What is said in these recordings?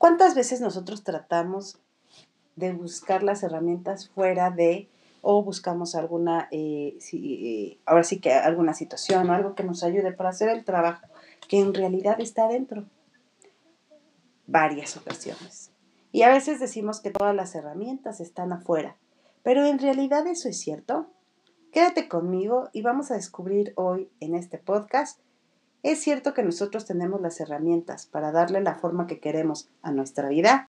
¿Cuántas veces nosotros tratamos de buscar las herramientas fuera de o buscamos alguna, eh, eh, ahora sí que alguna situación o algo que nos ayude para hacer el trabajo que en realidad está dentro? Varias ocasiones. Y a veces decimos que todas las herramientas están afuera, pero en realidad eso es cierto. Quédate conmigo y vamos a descubrir hoy en este podcast. Es cierto que nosotros tenemos las herramientas para darle la forma que queremos a nuestra vida.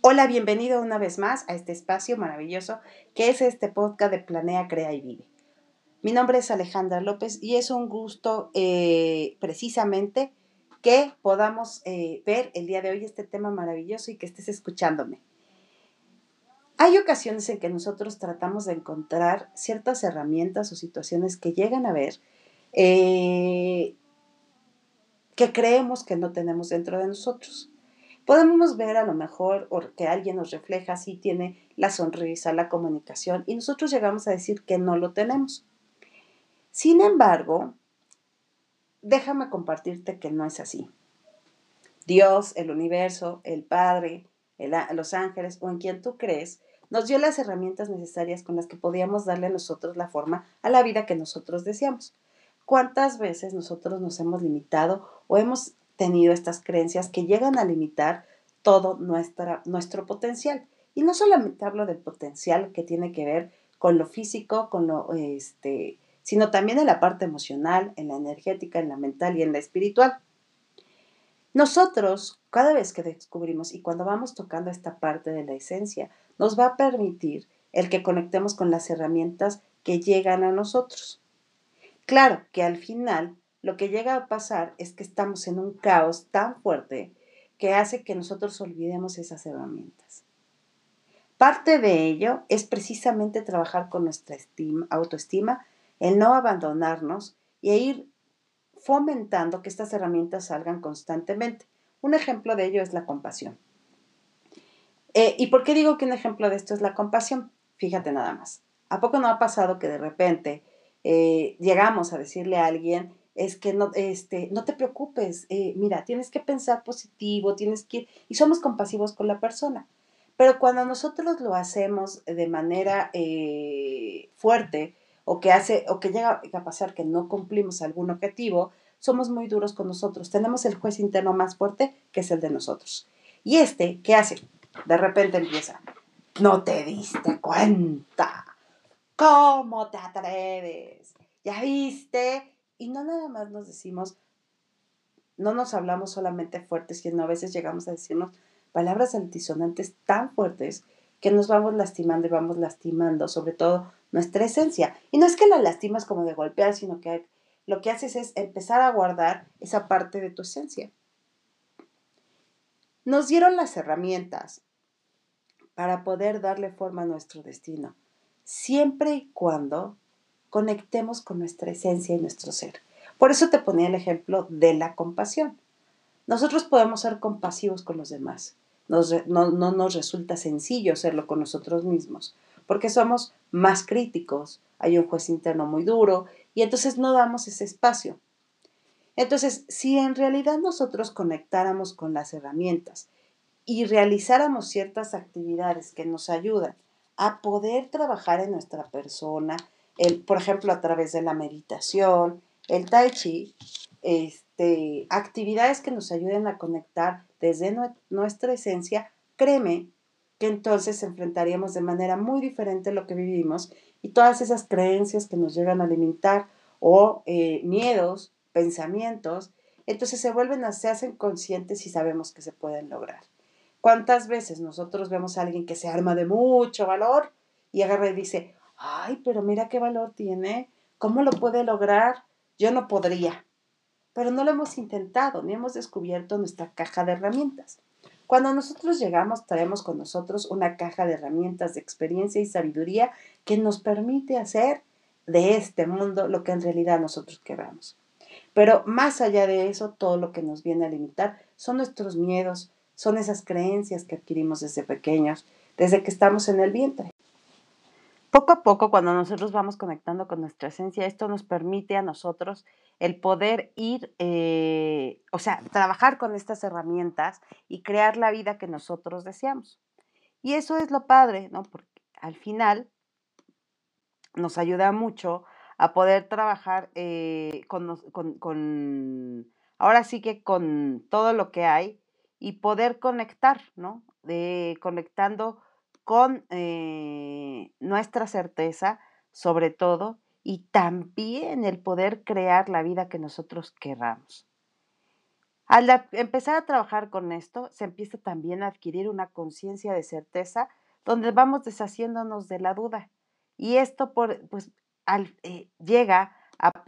Hola, bienvenido una vez más a este espacio maravilloso que es este podcast de Planea, Crea y Vive. Mi nombre es Alejandra López y es un gusto eh, precisamente que podamos eh, ver el día de hoy este tema maravilloso y que estés escuchándome. Hay ocasiones en que nosotros tratamos de encontrar ciertas herramientas o situaciones que llegan a ver eh, que creemos que no tenemos dentro de nosotros. Podemos ver a lo mejor que alguien nos refleja si tiene la sonrisa, la comunicación, y nosotros llegamos a decir que no lo tenemos. Sin embargo, déjame compartirte que no es así. Dios, el universo, el Padre, los ángeles o en quien tú crees, nos dio las herramientas necesarias con las que podíamos darle a nosotros la forma a la vida que nosotros deseamos. ¿Cuántas veces nosotros nos hemos limitado o hemos tenido estas creencias que llegan a limitar todo nuestro potencial. Y no solamente hablo del potencial que tiene que ver con lo físico, con lo, este, sino también en la parte emocional, en la energética, en la mental y en la espiritual. Nosotros, cada vez que descubrimos y cuando vamos tocando esta parte de la esencia, nos va a permitir el que conectemos con las herramientas que llegan a nosotros. Claro que al final lo que llega a pasar es que estamos en un caos tan fuerte que hace que nosotros olvidemos esas herramientas. Parte de ello es precisamente trabajar con nuestra autoestima, el no abandonarnos y ir fomentando que estas herramientas salgan constantemente. Un ejemplo de ello es la compasión. Eh, ¿Y por qué digo que un ejemplo de esto es la compasión? Fíjate nada más. ¿A poco no ha pasado que de repente eh, llegamos a decirle a alguien, es que no, este, no te preocupes, eh, mira, tienes que pensar positivo, tienes que, y somos compasivos con la persona. Pero cuando nosotros lo hacemos de manera fuerte o que, hace, o que llega a pasar que no cumplimos algún objetivo, somos muy duros con nosotros. Tenemos el juez interno más fuerte que es el de nosotros. Y este, ¿qué hace? De repente empieza, no te diste cuenta. ¿Cómo te atreves? ¿Ya viste? Y no nada más nos decimos, no nos hablamos solamente fuertes, sino a veces llegamos a decirnos palabras altisonantes tan fuertes que nos vamos lastimando y vamos lastimando, sobre todo nuestra esencia. Y no es que la lastimas como de golpear, sino que lo que haces es empezar a guardar esa parte de tu esencia. Nos dieron las herramientas para poder darle forma a nuestro destino, siempre y cuando conectemos con nuestra esencia y nuestro ser. Por eso te ponía el ejemplo de la compasión. Nosotros podemos ser compasivos con los demás. no, no nos resulta sencillo serlo con nosotros mismos, porque somos más críticos, hay un juez interno muy duro y entonces no damos ese espacio. Entonces, si en realidad nosotros conectáramos con las herramientas y realizáramos ciertas actividades que nos ayudan a poder trabajar en nuestra persona, por ejemplo, a través de la meditación, el tai chi, este, actividades que nos ayuden a conectar desde nuestra esencia, créeme entonces enfrentaríamos de manera muy diferente lo que vivimos y todas esas creencias que nos llegan a alimentar o eh, miedos, pensamientos, entonces se vuelven a, se hacen conscientes y sabemos que se pueden lograr. ¿Cuántas veces nosotros vemos a alguien que se arma de mucho valor y agarra y dice, ay, pero mira qué valor tiene, ¿cómo lo puede lograr? Yo no podría. Pero no lo hemos intentado, ni hemos descubierto nuestra caja de herramientas. Cuando nosotros llegamos, traemos con nosotros una caja de herramientas de experiencia y sabiduría que nos permite hacer de este mundo lo que en realidad nosotros queramos. Pero más allá de eso, todo lo que nos viene a limitar son nuestros miedos, son esas creencias que adquirimos desde pequeños, desde que estamos en el vientre. Poco a poco, cuando nosotros vamos conectando con nuestra esencia, esto nos permite a nosotros el poder ir, eh, o sea, trabajar con estas herramientas y crear la vida que nosotros deseamos. Y eso es lo padre, ¿no? Porque al final nos ayuda mucho a poder trabajar eh, con, con, ahora sí que con todo lo que hay y poder conectar, ¿no? De, conectando con eh, nuestra certeza, sobre todo, y también el poder crear la vida que nosotros querramos. Al empezar a trabajar con esto, se empieza también a adquirir una conciencia de certeza donde vamos deshaciéndonos de la duda. Y esto por, pues, eh, llega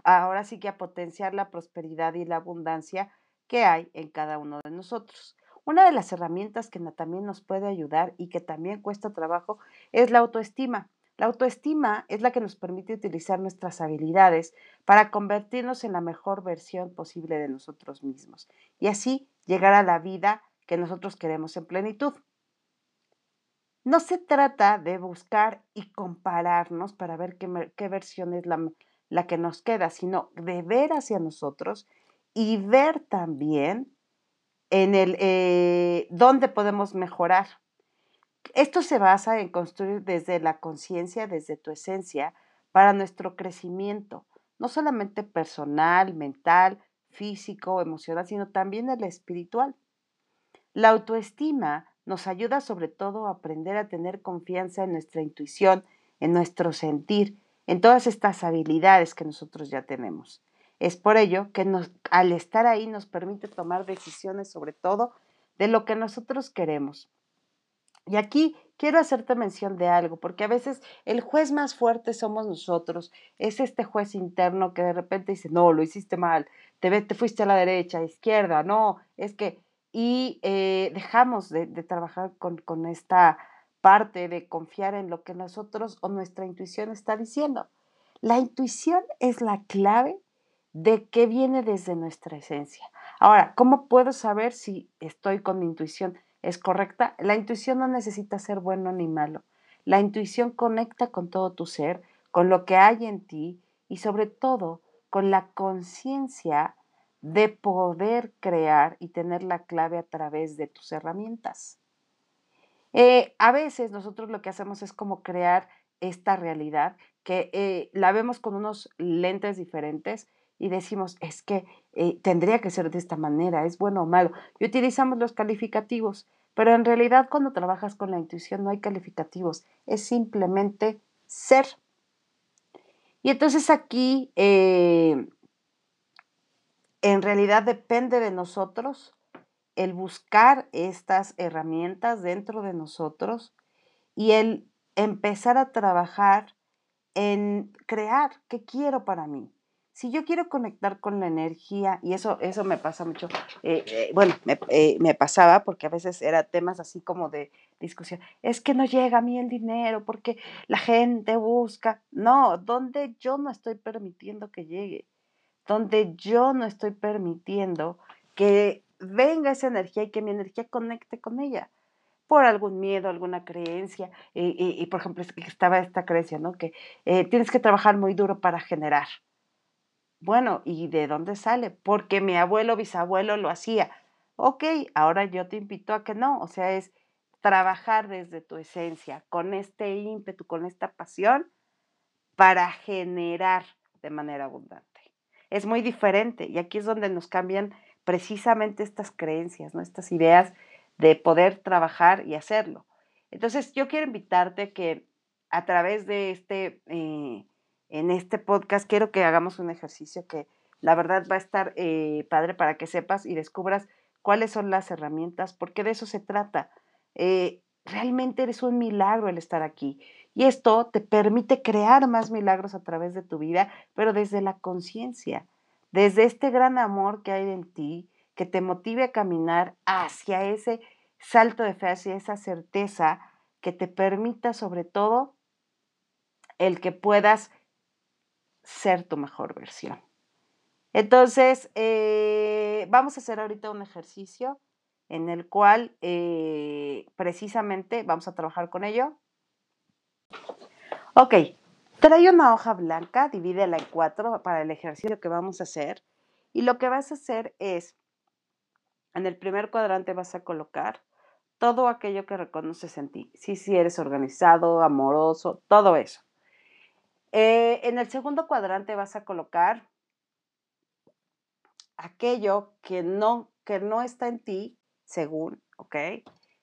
ahora sí que a potenciar la prosperidad y la abundancia que hay en cada uno de nosotros. Una de las herramientas que también nos puede ayudar y que también cuesta trabajo es la autoestima. La autoestima es la que nos permite utilizar nuestras habilidades para convertirnos en la mejor versión posible de nosotros mismos y así llegar a la vida que nosotros queremos en plenitud. No se trata de buscar y compararnos para ver qué, versión es la, que nos queda, sino de ver hacia nosotros y ver también en el eh, dónde podemos mejorar. Esto se basa en construir desde la conciencia, desde tu esencia, para nuestro crecimiento, no solamente personal, mental, físico, emocional, sino también el espiritual. La autoestima nos ayuda sobre todo a aprender a tener confianza en nuestra intuición, en nuestro sentir, en todas estas habilidades que nosotros ya tenemos. Es por ello que al estar ahí nos permite tomar decisiones sobre todo de lo que nosotros queremos. Y aquí quiero hacerte mención de algo, porque a veces el juez más fuerte somos nosotros, es este juez interno que de repente dice, no, lo hiciste mal, te, te fuiste a la derecha, a la izquierda, no, es que, y eh, dejamos de, de trabajar con, con esta parte de confiar en lo que nosotros o nuestra intuición está diciendo. La intuición es la clave de qué viene desde nuestra esencia. Ahora, ¿cómo puedo saber si estoy con mi intuición? ¿Es correcta? La intuición no necesita ser bueno ni malo. La intuición conecta con todo tu ser, con lo que hay en ti y sobre todo con la conciencia de poder crear y tener la clave a través de tus herramientas. Eh, a veces nosotros lo que hacemos es como crear esta realidad que eh, la vemos con unos lentes diferentes y decimos, es que eh, tendría que ser de esta manera, es bueno o malo. Y utilizamos los calificativos, pero en realidad cuando trabajas con la intuición no hay calificativos, es simplemente ser. Y entonces aquí eh, en realidad depende de nosotros el buscar estas herramientas dentro de nosotros y el empezar a trabajar en crear qué quiero para mí si yo quiero conectar con la energía, y eso, eso me pasa mucho, eh, eh, bueno, eh, me, pasaba porque a veces era temas así como de discusión, es que no llega a mí el dinero porque la gente busca, no, donde yo no estoy permitiendo que llegue, donde yo no estoy permitiendo que venga esa energía y que mi energía conecte con ella por algún miedo, alguna creencia, y, y, por ejemplo, estaba esta creencia, ¿no? Que tienes que trabajar muy duro para generar. Bueno, ¿y de dónde sale? Porque mi abuelo, bisabuelo lo hacía. Ok, ahora yo te invito a que no, o sea, es trabajar desde tu esencia, con este ímpetu, con esta pasión, para generar de manera abundante. Es muy diferente y aquí es donde nos cambian precisamente estas creencias, ¿no? estas ideas de poder trabajar y hacerlo. Entonces, yo quiero invitarte que a través de este eh, en este podcast quiero que hagamos un ejercicio que la verdad va a estar eh, padre para que sepas y descubras cuáles son las herramientas, porque de eso se trata. Eh, realmente eres un milagro el estar aquí. Y esto te permite crear más milagros a través de tu vida, pero desde la conciencia, desde este gran amor que hay en ti, que te motive a caminar hacia ese salto de fe, hacia esa certeza que te permita sobre todo el que puedas ser tu mejor versión. Entonces, eh, vamos a hacer ahorita un ejercicio en el cual eh, precisamente vamos a trabajar con ello. Ok, trae una hoja blanca, divídela en cuatro para el ejercicio que vamos a hacer. Y lo que vas a hacer es, en el primer cuadrante vas a colocar todo aquello que reconoces en ti. Si, si eres organizado, amoroso, todo eso. Eh, en el segundo cuadrante vas a colocar aquello que no, que no está en ti, según, ¿ok?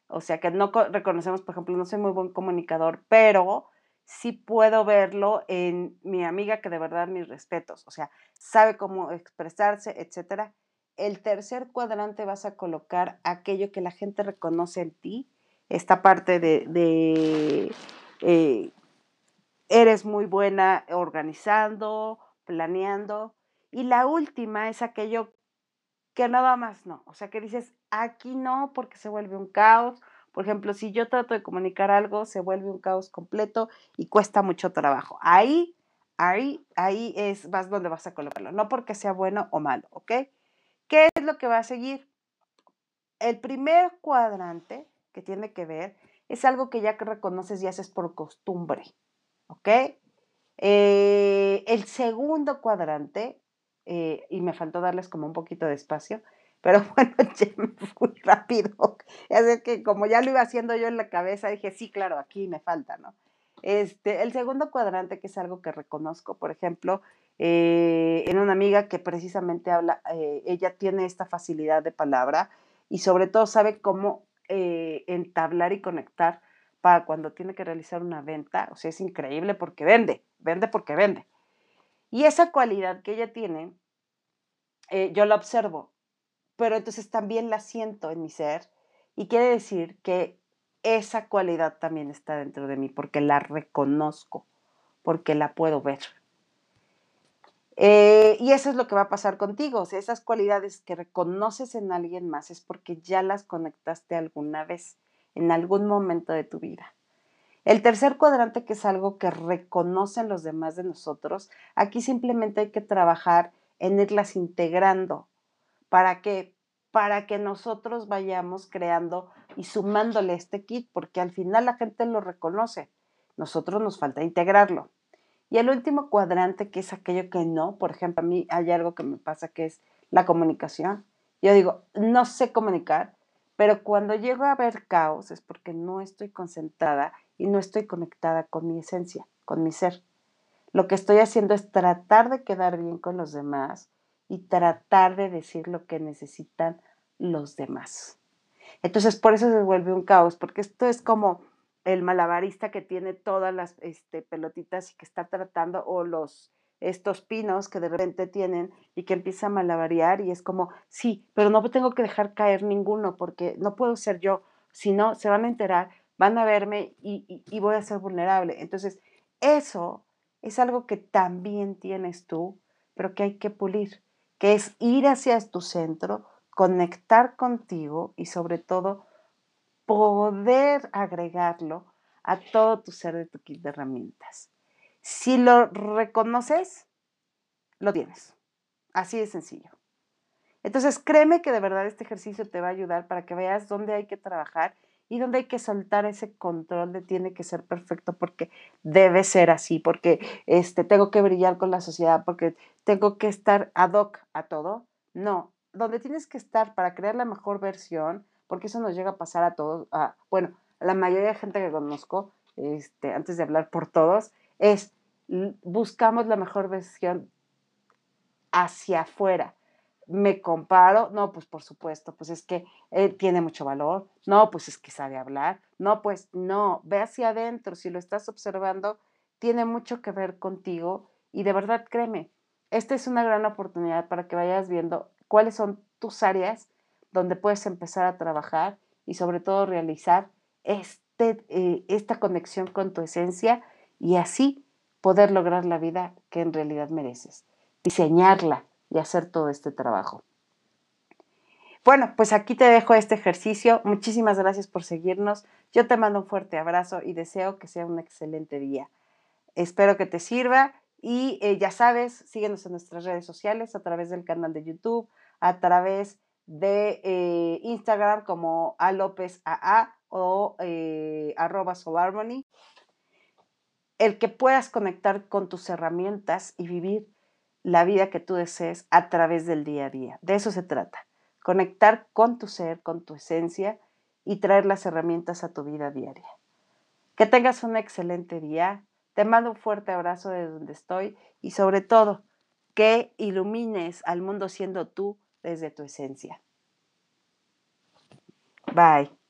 O sea, que no reconocemos, por ejemplo, no soy muy buen comunicador, pero sí puedo verlo en mi amiga que de verdad mis respetos, o sea, sabe cómo expresarse, etcétera. El tercer cuadrante vas a colocar aquello que la gente reconoce en ti, esta parte de, eh, eres muy buena organizando, planeando. Y la última es aquello que nada más no. O sea, que dices, aquí no porque se vuelve un caos. Por ejemplo, si yo trato de comunicar algo, se vuelve un caos completo y cuesta mucho trabajo. Ahí, ahí, ahí es vas donde vas a colocarlo. No porque sea bueno o malo, ¿ok? ¿Qué es lo que va a seguir? El primer cuadrante que tiene que ver es algo que ya reconoces y haces por costumbre, ¿ok? Eh, el segundo cuadrante eh, y me faltó darles como un poquito de espacio, pero bueno, ya me fui rápido. Es que como ya lo iba haciendo yo en la cabeza, dije, sí, claro, aquí me falta, ¿no? Este, el segundo cuadrante, que es algo que reconozco, por ejemplo, eh, en una amiga que precisamente habla, ella tiene esta facilidad de palabra y sobre todo sabe cómo entablar y conectar para cuando tiene que realizar una venta. O sea, es increíble porque vende, vende porque vende. Y esa cualidad que ella tiene, eh, yo la observo, pero entonces también la siento en mi ser y quiere decir que esa cualidad también está dentro de mí porque la reconozco, porque la puedo ver. Eh, y eso es lo que va a pasar contigo. esas cualidades que reconoces en alguien más es porque ya las conectaste alguna vez, en algún momento de tu vida. El tercer cuadrante, que es algo que reconocen los demás de nosotros, aquí simplemente hay que trabajar en irlas integrando. ¿Para qué? Para que nosotros vayamos creando y sumándole este kit, porque al final la gente lo reconoce. Nosotros nos falta integrarlo. Y el último cuadrante, que es aquello que no, por ejemplo, a mí hay algo que me pasa que es la comunicación. Yo digo, no sé comunicar, pero cuando llego a ver caos es porque no estoy concentrada y no estoy conectada con mi esencia, con mi ser. Lo que estoy haciendo es tratar de quedar bien con los demás y tratar de decir lo que necesitan los demás. Entonces, por eso se vuelve un caos, porque esto es como el malabarista que tiene todas las este, pelotitas y que está tratando, o los estos pinos que de repente tienen y que empieza a malabarear y es como, sí, pero no tengo que dejar caer ninguno porque no puedo ser yo, si no, se van a enterar van a verme y, voy a ser vulnerable. Entonces, eso es algo que también tienes tú, pero que hay que pulir, que es ir hacia tu centro, conectar contigo y sobre todo poder agregarlo a todo tu ser de tu kit de herramientas. Si lo reconoces, lo tienes. Así de sencillo. Entonces, créeme que de verdad este ejercicio te va a ayudar para que veas dónde hay que trabajar y donde hay que soltar ese control de tiene que ser perfecto porque debe ser así, porque este, tengo que brillar con la sociedad, porque tengo que estar ad hoc a todo. No, donde tienes que estar para crear la mejor versión, porque eso nos llega a pasar a todos, a, bueno, a la mayoría de gente que conozco, este, antes de hablar por todos, es buscamos la mejor versión hacia afuera. Me comparo, no, pues por supuesto, pues es que él tiene mucho valor, no, pues es que sabe hablar, no, pues no, ve hacia adentro, si lo estás observando, tiene mucho que ver contigo. Y de verdad créeme, esta es una gran oportunidad para que vayas viendo cuáles son tus áreas donde puedes empezar a trabajar y sobre todo realizar este, eh, esta conexión con tu esencia y así poder lograr la vida que en realidad mereces, diseñarla y hacer todo este trabajo. Bueno, pues aquí te dejo este ejercicio. Muchísimas gracias por seguirnos. Yo te mando un fuerte abrazo y deseo que sea un excelente día. Espero que te sirva Y eh, ya sabes, síguenos en nuestras redes sociales a través del canal de YouTube, a través de eh, Instagram como a López AA o eh, arroba Solarmony. El que puedas conectar con tus herramientas y vivir la vida que tú desees a través del día a día. De eso se trata. Conectar con tu ser, con tu esencia y traer las herramientas a tu vida diaria. Que tengas un excelente día. Te mando un fuerte abrazo de donde estoy y sobre todo que ilumines al mundo siendo tú desde tu esencia. Bye.